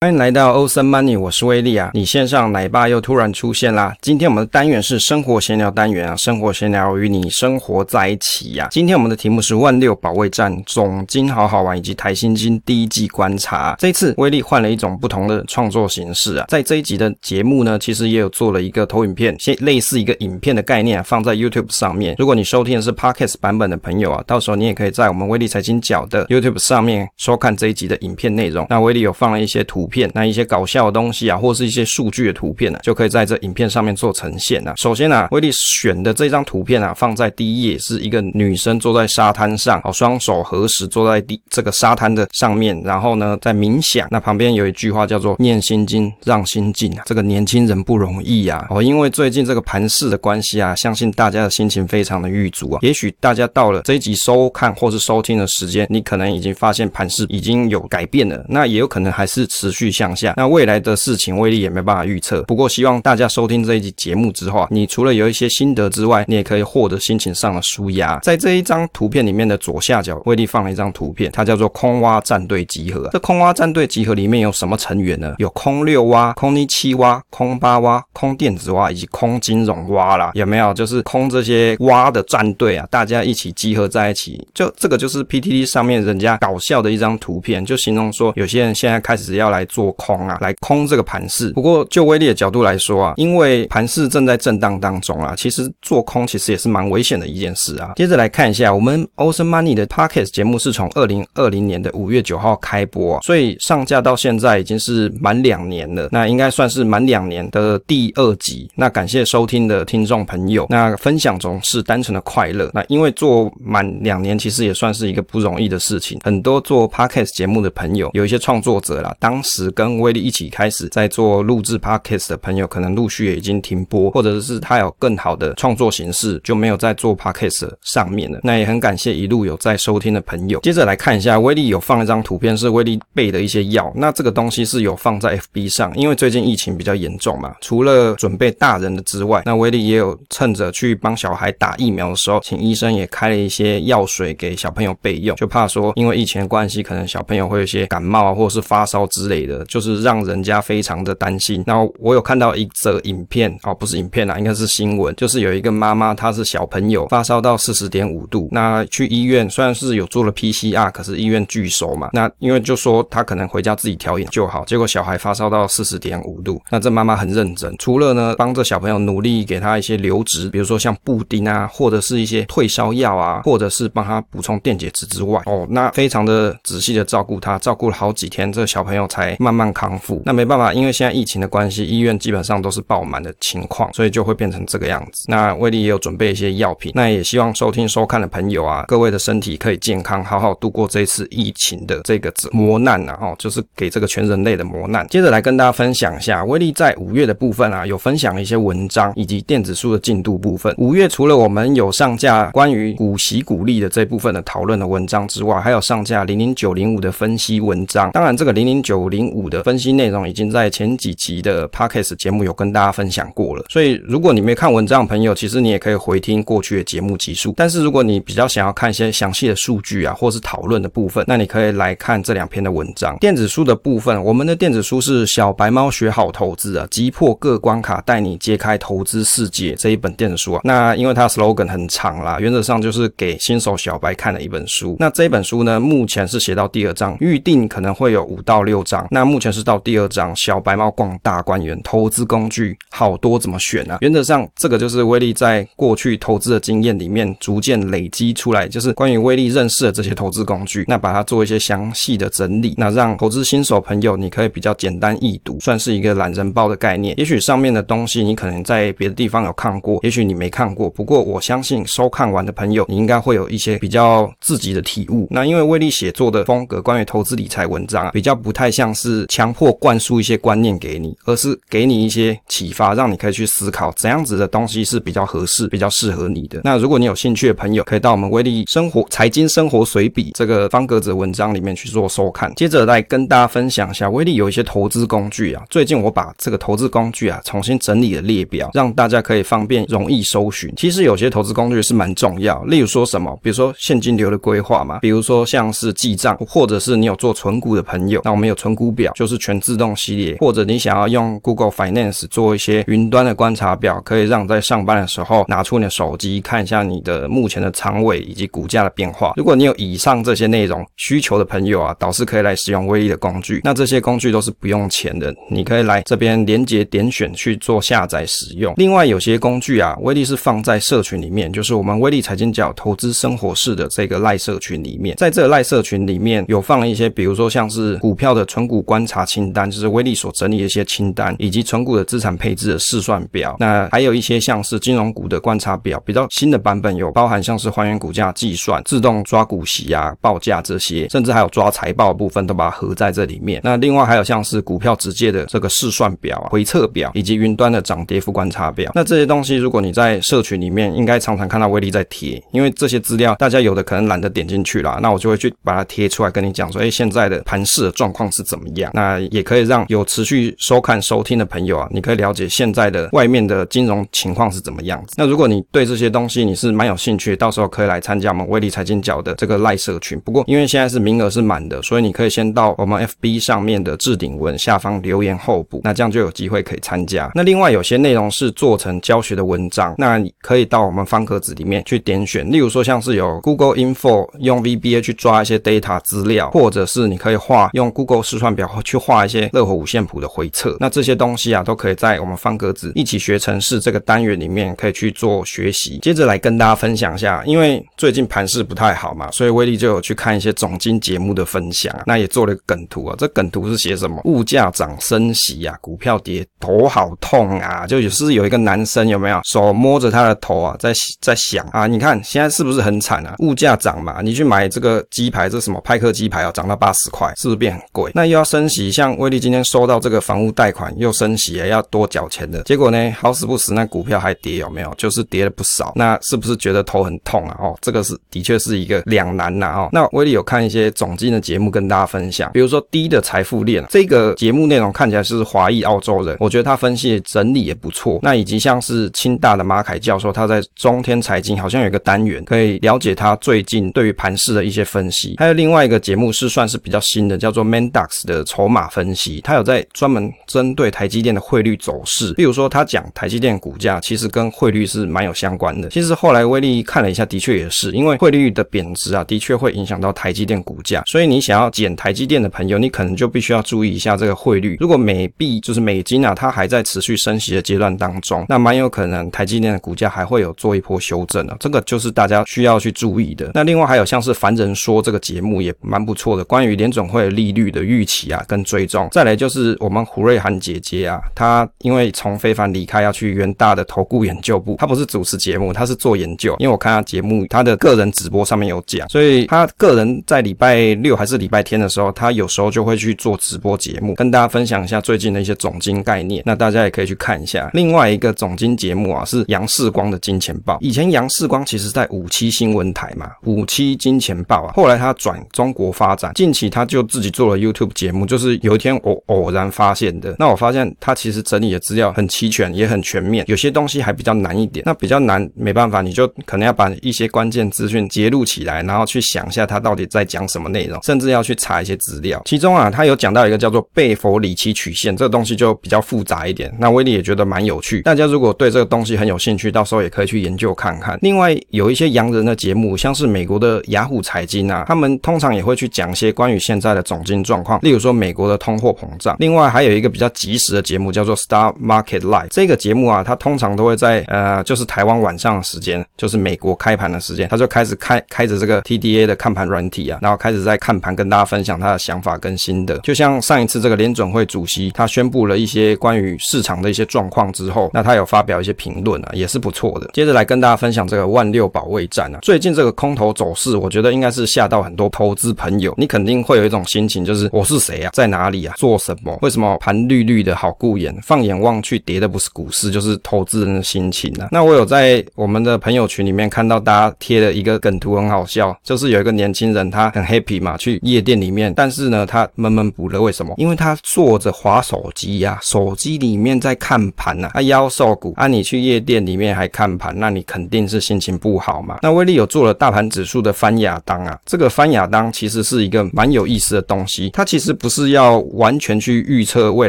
欢迎来到欧森 Money，我是威利啊。你线上奶爸又突然出现啦。今天我们的单元是生活闲聊单元啊，生活闲聊与你生活在一起呀、啊。今天我们的题目是万六保卫战总金好好玩以及台新金第一季观察。这一次威利换了一种不同的创作形式啊，在这一集的节目呢，其实也有做了一个投影片，先类似一个影片的概念、啊、放在 YouTube 上面。如果你收听的是 Podcast 版本的朋友啊，到时候你也可以在我们威利财经角的 YouTube 上面收看这一集的影片内容。那威利有放了一些图。片那一些搞笑的东西啊，或是一些数据的图片呢、啊，就可以在这影片上面做呈现啊。首先啊，威利选的这张图片啊，放在第一页是一个女生坐在沙滩上，哦，双手合十坐在地这个沙滩的上面，然后呢在冥想。那旁边有一句话叫做“念心经，让心静”啊。这个年轻人不容易啊，哦，因为最近这个盘势的关系啊，相信大家的心情非常的郁卒啊。也许大家到了这一集收看或是收听的时间，你可能已经发现盘势已经有改变了，那也有可能还是持续。去向下，那未来的事情威力也没办法预测。不过希望大家收听这一集节目之后，你除了有一些心得之外，你也可以获得心情上的舒压。在这一张图片里面的左下角，威力放了一张图片，它叫做空蛙战队集合。这空蛙战队集合里面有什么成员呢？有空六蛙、空尼七蛙、空八蛙、空电子蛙以及空金融蛙啦。有没有？就是空这些蛙的战队啊，大家一起集合在一起。就这个就是 PTT 上面人家搞笑的一张图片，就形容说有些人现在开始要来。做空啊，来空这个盘势。不过就威力的角度来说啊，因为盘势正在震荡当中啊，其实做空其实也是蛮危险的一件事啊。接着来看一下，我们 Ocean Money 的 Podcast 节目是从二零二零年的五月九号开播啊，所以上架到现在已经是满两年了。那应该算是满两年的第二集。那感谢收听的听众朋友。那分享总是单纯的快乐。那因为做满两年，其实也算是一个不容易的事情。很多做 Podcast 节目的朋友，有一些创作者啦，当时。跟威力一起开始在做录制 Podcast 的朋友，可能陆续也已经停播，或者是他有更好的创作形式，就没有在做 Podcast 上面了。那也很感谢一路有在收听的朋友。接着来看一下，威力有放一张图片，是威力备的一些药。那这个东西是有放在 FB 上，因为最近疫情比较严重嘛，除了准备大人的之外，那威力也有趁着去帮小孩打疫苗的时候，请医生也开了一些药水给小朋友备用，就怕说因为疫情的关系，可能小朋友会有一些感冒啊，或者是发烧之类的。的就是让人家非常的担心。然后我有看到一则影片哦，不是影片啦，应该是新闻，就是有一个妈妈，她是小朋友发烧到四十点五度，那去医院虽然是有做了 PCR，可是医院拒收嘛。那因为就说她可能回家自己调养就好，结果小孩发烧到四十点五度，那这妈妈很认真，除了呢帮着小朋友努力给他一些流质，比如说像布丁啊，或者是一些退烧药啊，或者是帮他补充电解质之外，哦，那非常的仔细的照顾他，照顾了好几天，这小朋友才。慢慢康复，那没办法，因为现在疫情的关系，医院基本上都是爆满的情况，所以就会变成这个样子。那威力也有准备一些药品，那也希望收听收看的朋友啊，各位的身体可以健康，好好度过这次疫情的这个磨难啊，哦，就是给这个全人类的磨难。接着来跟大家分享一下，威力在五月的部分啊，有分享一些文章以及电子书的进度部分。五月除了我们有上架关于股息股利的这部分的讨论的文章之外，还有上架零零九零五的分析文章。当然，这个零零九零五的分析内容已经在前几集的 Podcast 节目有跟大家分享过了，所以如果你没看文章的朋友，其实你也可以回听过去的节目集数。但是如果你比较想要看一些详细的数据啊，或是讨论的部分，那你可以来看这两篇的文章。电子书的部分，我们的电子书是小白猫学好投资啊，击破各关卡，带你揭开投资世界这一本电子书啊。那因为它 slogan 很长啦，原则上就是给新手小白看的一本书。那这本书呢，目前是写到第二章，预定可能会有五到六章。那那目前是到第二章，小白猫逛大观园，投资工具好多怎么选啊？原则上，这个就是威力在过去投资的经验里面逐渐累积出来，就是关于威力认识的这些投资工具，那把它做一些详细的整理，那让投资新手朋友你可以比较简单易读，算是一个懒人包的概念。也许上面的东西你可能在别的地方有看过，也许你没看过，不过我相信收看完的朋友，你应该会有一些比较自己的体悟。那因为威力写作的风格，关于投资理财文章啊，比较不太像是。强迫灌输一些观念给你，而是给你一些启发，让你可以去思考怎样子的东西是比较合适、比较适合你的。那如果你有兴趣的朋友，可以到我们威力生活财经生活随笔这个方格子文章里面去做收看。接着来跟大家分享一下，威力有一些投资工具啊。最近我把这个投资工具啊重新整理了列表，让大家可以方便容易搜寻。其实有些投资工具是蛮重要，例如说什么，比如说现金流的规划嘛，比如说像是记账，或者是你有做存股的朋友，那我们有存股表，就是全自动系列，或者你想要用 Google Finance 做一些云端的观察表，可以让在上班的时候拿出你的手机看一下你的目前的仓位以及股价的变化。如果你有以上这些内容需求的朋友啊，导师可以来使用威力的工具。那这些工具都是不用钱的，你可以来这边连接点选去做下载使用。另外有些工具啊，威力是放在社群里面，就是我们威力财经角投资生活室的这个赖社群里面，在这个赖社群里面有放一些，比如说像是股票的存股观察清单，就是威力所整理的一些清单，以及存股的资产配置的试算表。那还有一些像是金融股的观察表，比较新的版本有包含像是还原股价计算、自动抓股息啊、报价这些，甚至还有抓财报的部分都把它合在这里面。那另外还有像是股票直接的这个试算表啊、回测表，以及云端的涨跌幅观察表。那这些东西如果你在社群里面，应该常常看到威力在贴，因为这些资料大家有的可能懒得点进去啦，那我就会去把它贴出来跟你讲说，哎，现在的盘市的状况是怎么样？那也可以让有持续收看收听的朋友啊，你可以了解现在的外面的金融情况是怎么样子。那如果你对这些东西你是蛮有兴趣，到时候可以来参加我们威力财经角的这个赖社群。不过因为现在是名额是满的，所以你可以先到我们 FB 上面的置顶文下方留言候补，那这样就有机会可以参加。那另外有些内容是做成教学的文章，那你可以到我们方格子里面去点选，例如说像是有 Google Info 用 VBA 去抓一些 data 资料，或者是你可以画用 Google 试算表去画一些乐活五线谱的回测，那这些东西啊都可以在我们方格子一起学程式这个单元里面可以去做学习。接着来跟大家分享一下，因为最近盘势不太好嘛，所以威力就有去看一些总经节目的分享，那也做了一个梗图啊，这梗图是写什么？物价涨升息啊，股票跌，头好痛啊！就也是有一个男生有没有手摸着他的头啊，在在想啊，你看现在是不是很惨啊？物价涨嘛，你去买这个鸡排，这什么派克鸡排啊，涨到八十块，是不是变很贵？那又要升息，像威力今天收到这个房屋贷款又升息，要多缴钱的，结果呢，好死不死那股票还跌，有没有？就是跌了不少，那是不是觉得头很痛啊？哦，这个是的确是一个两难呐哦。那威力有看一些总经的节目跟大家分享，比如说低的财富链这个节目内容看起来是华裔澳洲人，我觉得他分析整理也不错。那以及像是清大的马凯教授，他在中天财经好像有一个单元可以了解他最近对于盘市的一些分析。还有另外一个节目是算是比较新的，叫做 Mandax 的筹码分析，他有在专门针对台积电的汇率走势，比如说他讲台积电股价其实跟汇率是蛮有相关的。其实后来威力看了一下，的确也是因为汇率的贬值啊，的确会影响到台积电股价。所以你想要减台积电的朋友，你可能就必须要注意一下这个汇率。如果美币就是美金啊，它还在持续升息的阶段当中，那蛮有可能台积电的股价还会有做一波修正啊。这个就是大家需要去注意的。那另外还有像是凡人说这个节目也蛮不错的，关于联总会利率的预期啊跟追踪。再来就是我们胡瑞涵姐姐啊，她因为从非凡离开要去元大的投顾研究部，她不是主持节目，她是做研究。因为我看她节目，她的个人直播上面有讲，所以她个人在礼拜六还是礼拜天的时候，她有时候就会去做直播节目，跟大家分享一下最近的一些总经概念。那大家也可以去看一下。另外一个总经节目啊，是杨世光的金钱报。以前杨世光其实在五七新闻台嘛，五七金钱报啊，后来他转中国发展，近期他就自己做了 YouTube 节节目，就是有一天我偶然发现的。那我发现他其实整理的资料很齐全，也很全面，有些东西还比较难一点。那比较难，没办法，你就可能要把一些关键资讯截录起来，然后去想一下他到底在讲什么内容，甚至要去查一些资料。其中啊，他有讲到一个叫做贝弗里奇曲线，这个东西就比较复杂一点。那威力也觉得蛮有趣，大家如果对这个东西很有兴趣，到时候也可以去研究看看。另外有一些洋人的节目，像是美国的雅虎财经啊，他们通常也会去讲一些关于现在的总经状况，例如如说美国的通货膨胀。另外还有一个比较及时的节目叫做 Star Market Live，这个节目啊，它通常都会在呃，就是台湾晚上的时间，就是美国开盘的时间，他就开始开开着这个 TDA 的看盘软体啊，然后开始在看盘跟大家分享他的想法跟心得。就像上一次这个联准会主席他宣布了一些关于市场的一些状况之后，那他有发表一些评论啊，也是不错的。接着来跟大家分享这个万六保卫战啊，最近这个空头走势，我觉得应该是吓到很多投资朋友。你肯定会有一种心情，就是我是谁啊，在哪里啊，做什么？为什么盘绿绿的好顾眼？放眼望去，跌的不是股市，就是投资人的心情啊。那我有在我们的朋友群里面看到大家贴了一个梗图，很好笑，就是有一个年轻人，他很 happy 嘛，去夜店里面，但是呢，他闷闷不乐，为什么？因为他坐着滑手机呀，手机里面在看盘呐，啊夭寿股啊，你去夜店里面还看盘，那你肯定是心情不好嘛。那威力有做了大盘指数的翻亚当啊，这个翻亚当其实是一个蛮有意思的东西，它其实不是要完全去预测未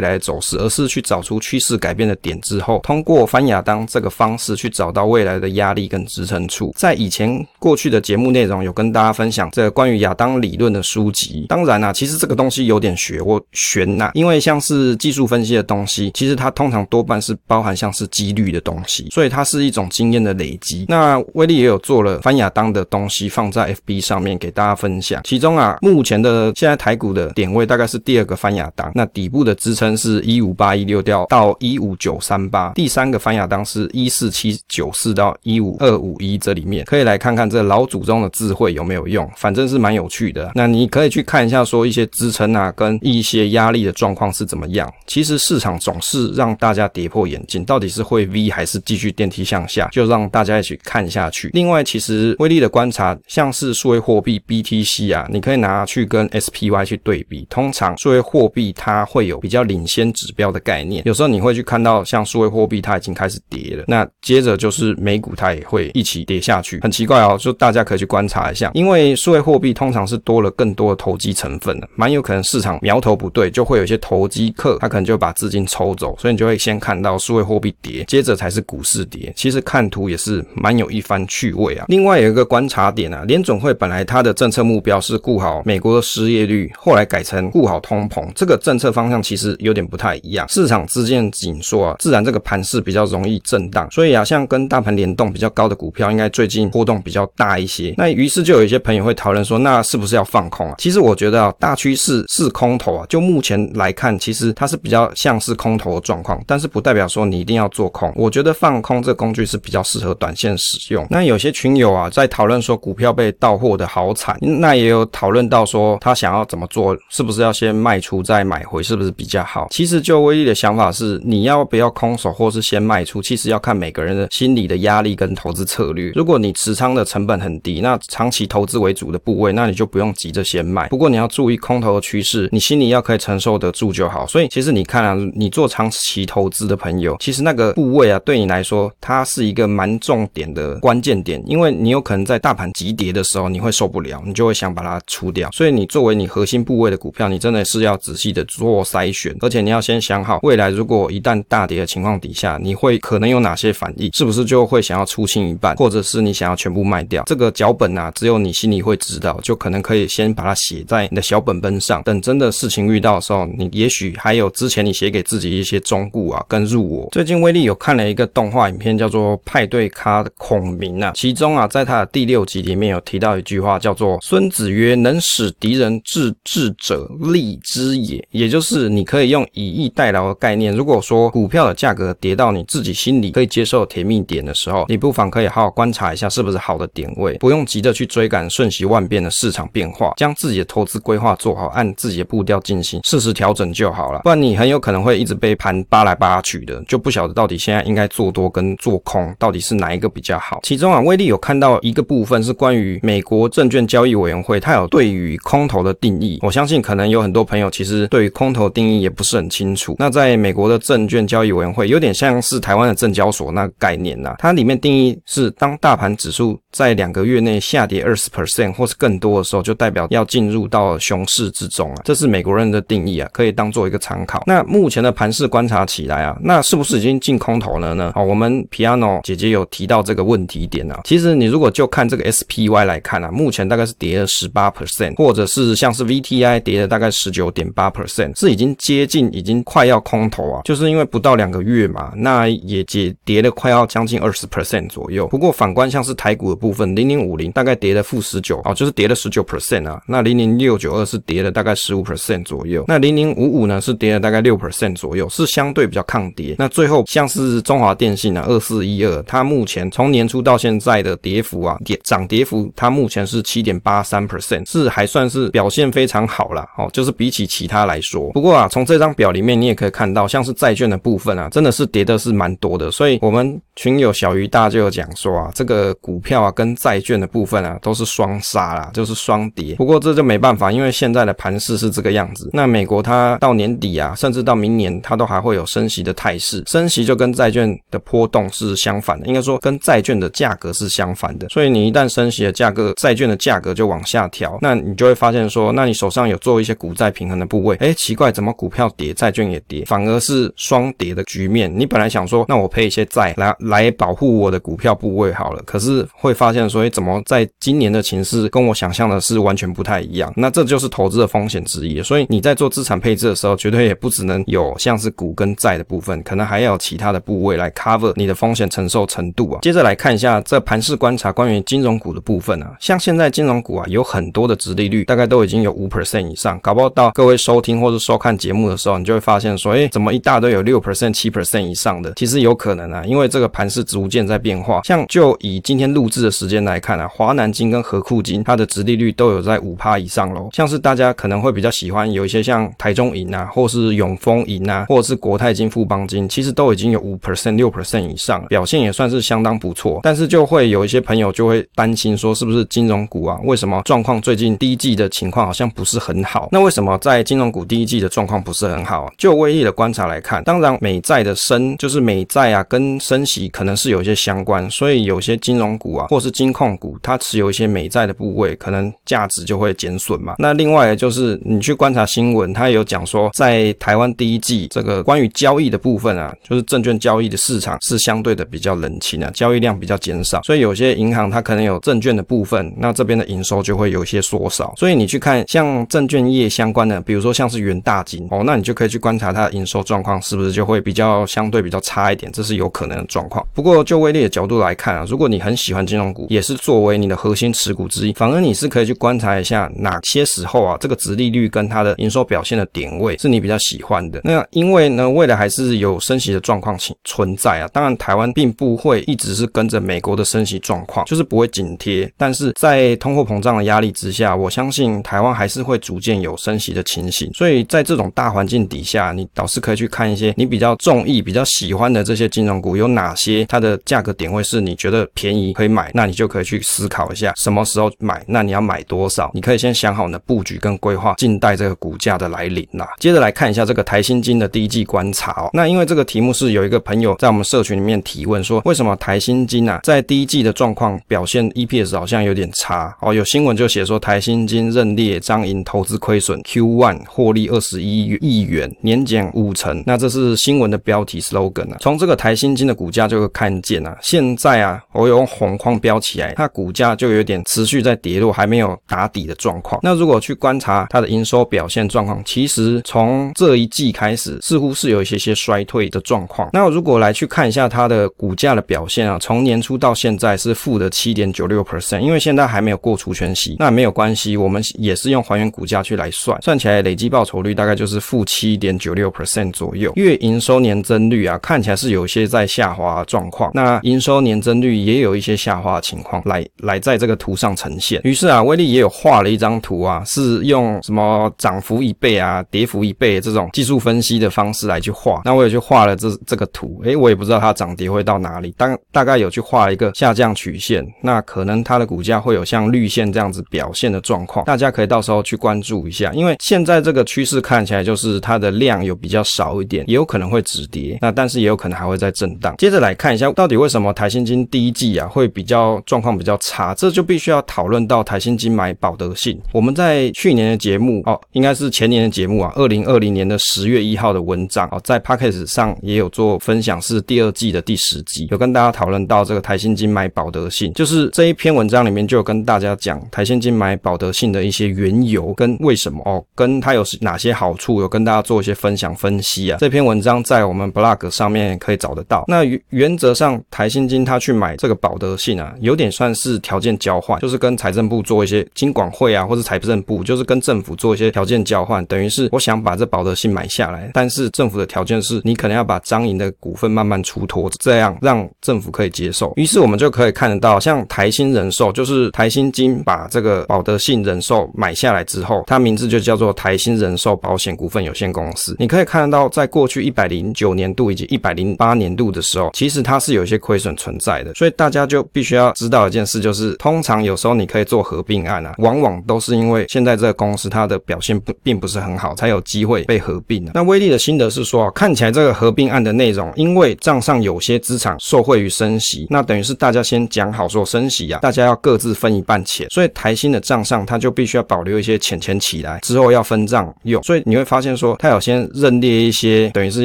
来走势，而是去找出趋势改变的点之后，通过翻亚当这个方式去找到未来的压力跟支撑处。在以前过去的节目内容有跟大家分享这关于亚当理论的书籍。当然啊，其实这个东西有点学我悬呐，因为像是技术分析的东西，其实它通常多半是包含像是几率的东西，所以它是一种经验的累积。那威力也有做了翻亚当的东西放在 FB 上面给大家分享，其中啊，目前的现在台股的点位大概是第二个翻亚当，那底部的支撑是一五八一六掉到一五九三八，第三个翻亚当是一四七九四到一五二五一，这里面可以来看看这老祖宗的智慧有没有用，反正是蛮有趣的。那你可以去看一下，说一些支撑啊跟一些压力的状况是怎么样。其实市场总是让大家跌破眼镜，到底是会 V 还是继续电梯向下，就让大家一起看下去。另外，其实威力的观察，像是数位货币 BTC 啊，你可以拿去跟 SPY 去对比。通通常数位货币它会有比较领先指标的概念，有时候你会去看到像数位货币它已经开始跌了，那接着就是美股它也会一起跌下去。很奇怪哦，就大家可以去观察一下，因为数位货币通常是多了更多的投机成分的，蛮有可能市场苗头不对，就会有一些投机客他可能就把资金抽走，所以你就会先看到数位货币跌，接着才是股市跌。其实看图也是蛮有一番趣味啊。另外有一个观察点啊，联总会本来它的政策目标是顾好美国的失业率，后来改成顾好通膨，这个政策方向其实有点不太一样。市场资金紧缩啊，自然这个盘势比较容易震荡。所以啊，像跟大盘联动比较高的股票，应该最近波动比较大一些。那于是就有一些朋友会讨论说，那是不是要放空啊？其实我觉得啊，大趋势是空头啊。就目前来看，其实它是比较像是空头的状况，但是不代表说你一定要做空。我觉得放空这个工具是比较适合短线使用。那有些群友啊，在讨论说股票被倒货的好惨，那也有讨论到说他想要怎么做，是不是要要先卖出再买回，是不是比较好？其实就威力的想法是，你要不要空手，或是先卖出，其实要看每个人的心理的压力跟投资策略。如果你持仓的成本很低，那长期投资为主的部位，那你就不用急着先卖。不过你要注意空头的趋势，你心里要可以承受得住就好。所以其实你看啊，你做长期投资的朋友，其实那个部位啊，对你来说，它是一个蛮重点的关键点，因为你有可能在大盘急跌的时候，你会受不了，你就会想把它出掉。所以你作为你核心部位的股票，你真的是要仔细的做筛选，而且你要先想好，未来如果一旦大跌的情况底下，你会可能有哪些反应，是不是就会想要出清一半，或者是你想要全部卖掉？这个脚本啊，只有你心里会知道，就可能可以先把它写在你的小本本上，等真的事情遇到的时候，你也许还有之前你写给自己一些忠告啊，跟入我。最近威力有看了一个动画影片，叫做《派对咖的孔明》啊，其中啊，在他的第六集里面有提到一句话，叫做“孙子曰：能使敌人致智者，利之也”，也就是你可以用以逸待劳的概念，如果说股票的价格跌到你自己心里可以接受甜蜜点的时候，你不妨可以好好观察一下是不是好的点位，不用急着去追赶瞬息万变的市场变化，将自己的投资规划做好，按自己的步调进行，适时调整就好了。不然你很有可能会一直被盘扒来扒去的，就不晓得到底现在应该做多跟做空到底是哪一个比较好。其中啊，威力有看到一个部分是关于美国证券交易委员会，它有对于空头的定义。我相信可能有很多朋友其实对于空头定义也不是很清楚。那在美国的证券交易委员会，有点像是台湾的证交所那个概念呐、啊，它里面定义是当大盘指数在两个月内下跌二十 percent 或是更多的时候，就代表要进入到熊市之中啊。这是美国人的定义啊，可以当做一个参考。那目前的盘势观察起来啊，那是不是已经进空头了呢？好，我们 Piano 姐姐有提到这个问题点啊。其实你如果就看这个 SPY 来看啊，目前大概是跌了十八 percent，或者是像是 VTI 跌了大概十九点八 percent，是已经接近，已经快要空头啊。就是因为不到两个月嘛，那也跌跌了快要将近二十 percent 左右。不过反观像是台股的部分，零零五零大概跌了负十九，哦，就是跌了十九 percent 啊。那零零六九二是跌了大概十五 percent 左右。那零零五五呢是跌了大概六 percent 左右，是相对比较抗跌。那最后像是中华电信啊，二四一二，它目前从年初到现在的跌幅啊，跌涨跌幅，它目前是七点八三 percent，是还算是表现非常好啦。哦，就是比起其他来说。不过啊，从这张表里面你也可以看到，像是债券的部分啊，真的是跌的是蛮多的。所以我们群友小鱼大就有讲说啊，这个股票啊跟债券的部分啊都是双杀啦，就是双跌。不过这就没办法，因为现在的盘势是这个样子。那美国它到年底啊，甚至到明年它都还会有升息的态势，升息就跟债券的波动是相反的，应该说跟债券的价格是相反的。所以你一旦升息的价格，债券的价格就往下调，那你就会发现说，那你手上有做一些股债平衡的部位，哎，奇怪，怎么股票跌，债券也跌，反而是双跌的局面。你本来想说，那我赔一些债来来保护我的股票部位好了，可是会发现说，哎，怎么在今年的情势跟我想象的是完全不太一样？那这就是投资的风险之一。所以你在做资产配置的时候，绝对也不只能有像是股跟债的部分，可能还要有其他的部位来 cover 你的风险承受程度啊。接着来看一下这盘势观察关于金融股的部分啊，像现在金融股啊有很多的殖利率，大概都已经有五 percent 以上，搞不好到各位收听或者收看节目的时候，你就会发现说，哎，怎么一大堆有六 percent、七 percent 以上的？其实有可能啊，因为这个盘盘势逐渐在变化。像就以今天录制的时间来看啊，华南金跟合库金它的殖利率都有在五趴以上喽。像是大家可能会比较喜欢有一些像台中银啊，或是永丰银啊，或者是国泰金、富邦金，其实都已经有五 percent、六 percent 以上，表现也算是相当不错。但是就会有一些朋友就会担心说，是不是金融股啊？为什么状况最近第一季的情况好像不是很好？那为什么在金融股第一季的状况不是很好？就威力的观察来看，当然美债的升就是美债啊，跟升息可能是有一些相关，所以有些金融股啊，或是金控股，它持有一些美债的部位，可能价值就会减损嘛。那另外就是你去观察新闻，它有讲说，在台湾第一季这个关于交易的部分啊，就是证券交易的市场是相对的比较冷清啊，交易量比较减少，所以有些银行它可能有证券的部分，那这边的营收就会有一些缩少。所以你去看像证券业相关的，比如说像是元大金哦，那你就可以去观察它的营收状况是不是就会比较相对比较差一点，这是有可能的状况况。不过就威力的角度来看啊，如果你很喜欢金融股，也是作为你的核心持股之一，反而你是可以去观察一下哪些时候啊，这个殖利率跟它的营收表现的点位是你比较喜欢的。那因为呢，未来还是有升息的状况存在啊。当然，台湾并不会一直是跟着美国的升息状况，就是不会紧贴。但是在通货膨胀的压力之下，我相信台湾还是会逐渐有升息的情形。所以在这种大环境底下，你倒是可以去看一些你比较中意、比较喜欢的这些金融股有哪些，它的价格点位是你觉得便宜可以买，那你就可以去思考一下什么时候买，那你要买多少？你可以先想好你的布局跟规划，静待这个股价的来临啦。接着来看一下这个台新金的第一季观察哦。那因为这个题目是有一个朋友在我们社群里面提问说，为什么台新金啊在第一季的状况表现 EPS 好像有点差哦？有新闻就写说台新金认列张银投资亏损，Q1 获利二十一亿元，年减五成。那这是新闻的标题 slogan 啊。从这个台新金的股价就会看见啊，现在啊我用红框标起来，它股价就有点持续在跌落，还没有打底的状况。那如果去观察它的营收表现状况，其实从这一季开始似乎是有一些些衰退的状况。那如果来去看一下它的股价的表现啊，从年初到现在是负的七点九六 percent，因为现在还没有过除权息，那没有关系，我们也是用还原股价去来算，算起来累计报酬率大概就是负七点九六 percent 左右。月营收年增率啊，看起来是有些在下滑状况，那营收年增率也有一些下滑情况，来来在这个图上呈现。于是啊，威力也有画了一张图啊，是用什么涨幅一倍啊，跌幅一倍这种技术分析的方式来去画。那我也去画了这这个图，诶，我也不知道它涨跌会到哪里，当大概有去画一个下降曲线，那可能它的股价会有像绿线这样子表现的状况，大家可以到时候去关注一下。因为现在这个趋势看起来就是它的量有比较少一点，也有可能会止跌，那但是也有可能还会再震荡。接着来来看一下，到底为什么台新金第一季啊会比较状况比较差？这就必须要讨论到台新金买保德信。我们在去年的节目哦，应该是前年的节目啊，二零二零年的十月一号的文章哦，在 Podcast 上也有做分享，是第二季的第十集，有跟大家讨论到这个台新金买保德信，就是这一篇文章里面就有跟大家讲台新金买保德信的一些缘由跟为什么哦，跟它有哪些好处，有跟大家做一些分享分析啊。这篇文章在我们 Blog 上面可以找得到。那原原则上，台新金他去买这个保德信啊，有点算是条件交换，就是跟财政部做一些金管会啊，或者财政部，就是跟政府做一些条件交换，等于是我想把这保德信买下来，但是政府的条件是你可能要把彰银的股份慢慢出脱，这样让政府可以接受。于是我们就可以看得到，像台新人寿，就是台新金把这个保德信人寿买下来之后，它名字就叫做台新人寿保险股份有限公司。你可以看得到，在过去一百零九年度以及一百零八年度的时候，其其实它是有一些亏损存在的。所以大家就必须要知道一件事，就是通常有时候你可以做合并案啊，往往都是因为现在这个公司它的表现不并不是很好，才有机会被合并的。那威利的心得是说，看起来这个合并案的内容，因为账上有些资产受惠于升息，那等于是大家先讲好说升息啊，大家要各自分一半钱，所以台新的账上它就必须要保留一些钱钱起来，之后要分账用。所以你会发现说，它有先认列一些等于是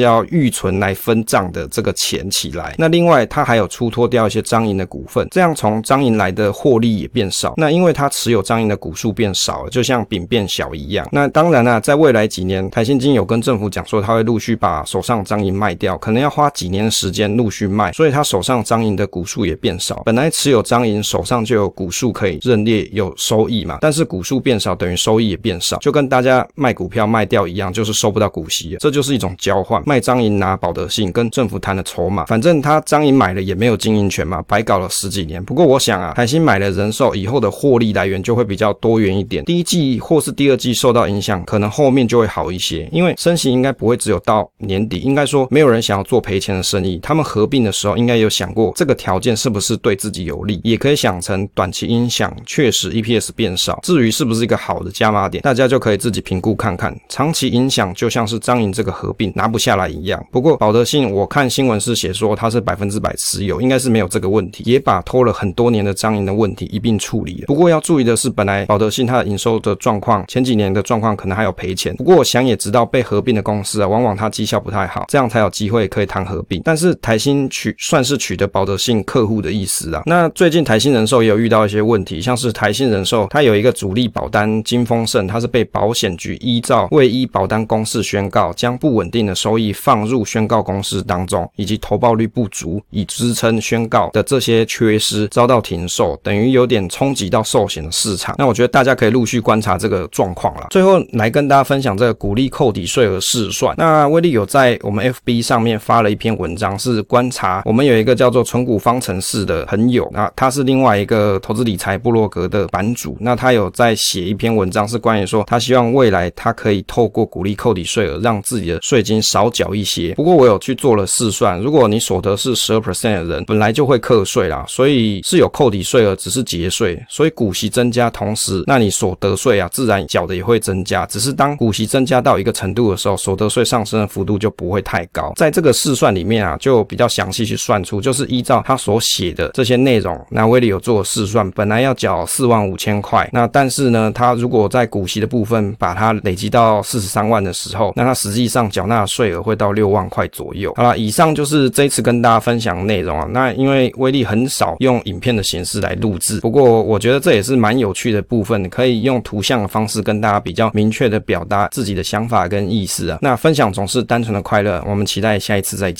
要预存来分账的这个钱起来。那另外它还有出脱掉一些张银的股份，这样从张银来的获利也变少。那因为它持有张银的股数变少了，就像饼变小一样。那当然啊，在未来几年，台新金有跟政府讲说，他会陆续把手上张银卖掉，可能要花几年时间陆续卖，所以他手上张银的股数也变少。本来持有张银，手上就有股数可以认列有收益嘛，但是股数变少，等于收益也变少，就跟大家卖股票卖掉一样，就是收不到股息，这就是一种交换，卖张银拿保德信，跟政府谈的筹码。反正他彰银买了也没有经营权嘛，白搞了十几年。不过我想啊，台新买了人寿以后的获利来源就会比较多元一点，第一季或是第二季受到影响，可能后面就会好一些，因为升息应该不会只有到年底，应该说没有人想要做赔钱的生意。他们合并的时候应该有想过这个条件是不是对自己有利，也可以想成短期影响确实 EPS 变少。至于是不是一个好的加码点，大家就可以自己评估看看。长期影响就像是彰银这个合并拿不下来一样。不过保德信我看新闻是写说他它是百分之百持有，应该是没有这个问题，也把拖了很多年的张银的问题一并处理了。不过要注意的是，本来保德信它的营收的状况前几年的状况可能还有赔钱，不过我想也知道被合并的公司啊，往往它绩效不太好，这样才有机会可以谈合并。但是台新取算是取得保德信客户的意思啊。那最近台新人寿也有遇到一些问题，像是台新人寿它有一个主力保单金丰盛，它是被保险局依照未依保单公式宣告，将不稳定的收益放入宣告公式当中，以及投报率不足以支撑宣告的这些缺失遭到停售，等于有点冲击到寿险的市场。那我觉得大家可以陆续观察这个状况了。最后来跟大家分享这个鼓励扣抵税额试算。那威利有在我们 FB 上面发了一篇文章，是观察我们有一个叫做存股方程式的朋友，那他是另外一个投资理财部落格的版主，那他有在写一篇文章，是关于说他希望未来他可以透过鼓励扣抵税额，让自己的税金少缴一些。不过我有去做了试算，如果你所得是十二 percent 的人，本来就会课税啦，所以是有扣抵税额，只是节税，所以股息增加同时，那你所得税啊，自然缴的也会增加，只是当股息增加到一个程度的时候，所得税上升的幅度就不会太高。在这个试算里面啊，就比较详细去算出，就是依照他所写的这些内容，那威利有做试算，本来要缴四万五千块，那但是呢，他如果在股息的部分把它累积到四十三万的时候，那他实际上缴纳的税额会到六万块左右。好了，以上就是这一次跟跟大家分享内容啊。那因为威力很少用影片的形式来录制，不过我觉得这也是蛮有趣的部分，可以用图像的方式跟大家比较明确的表达自己的想法跟意思啊。那分享总是单纯的快乐，我们期待下一次再见。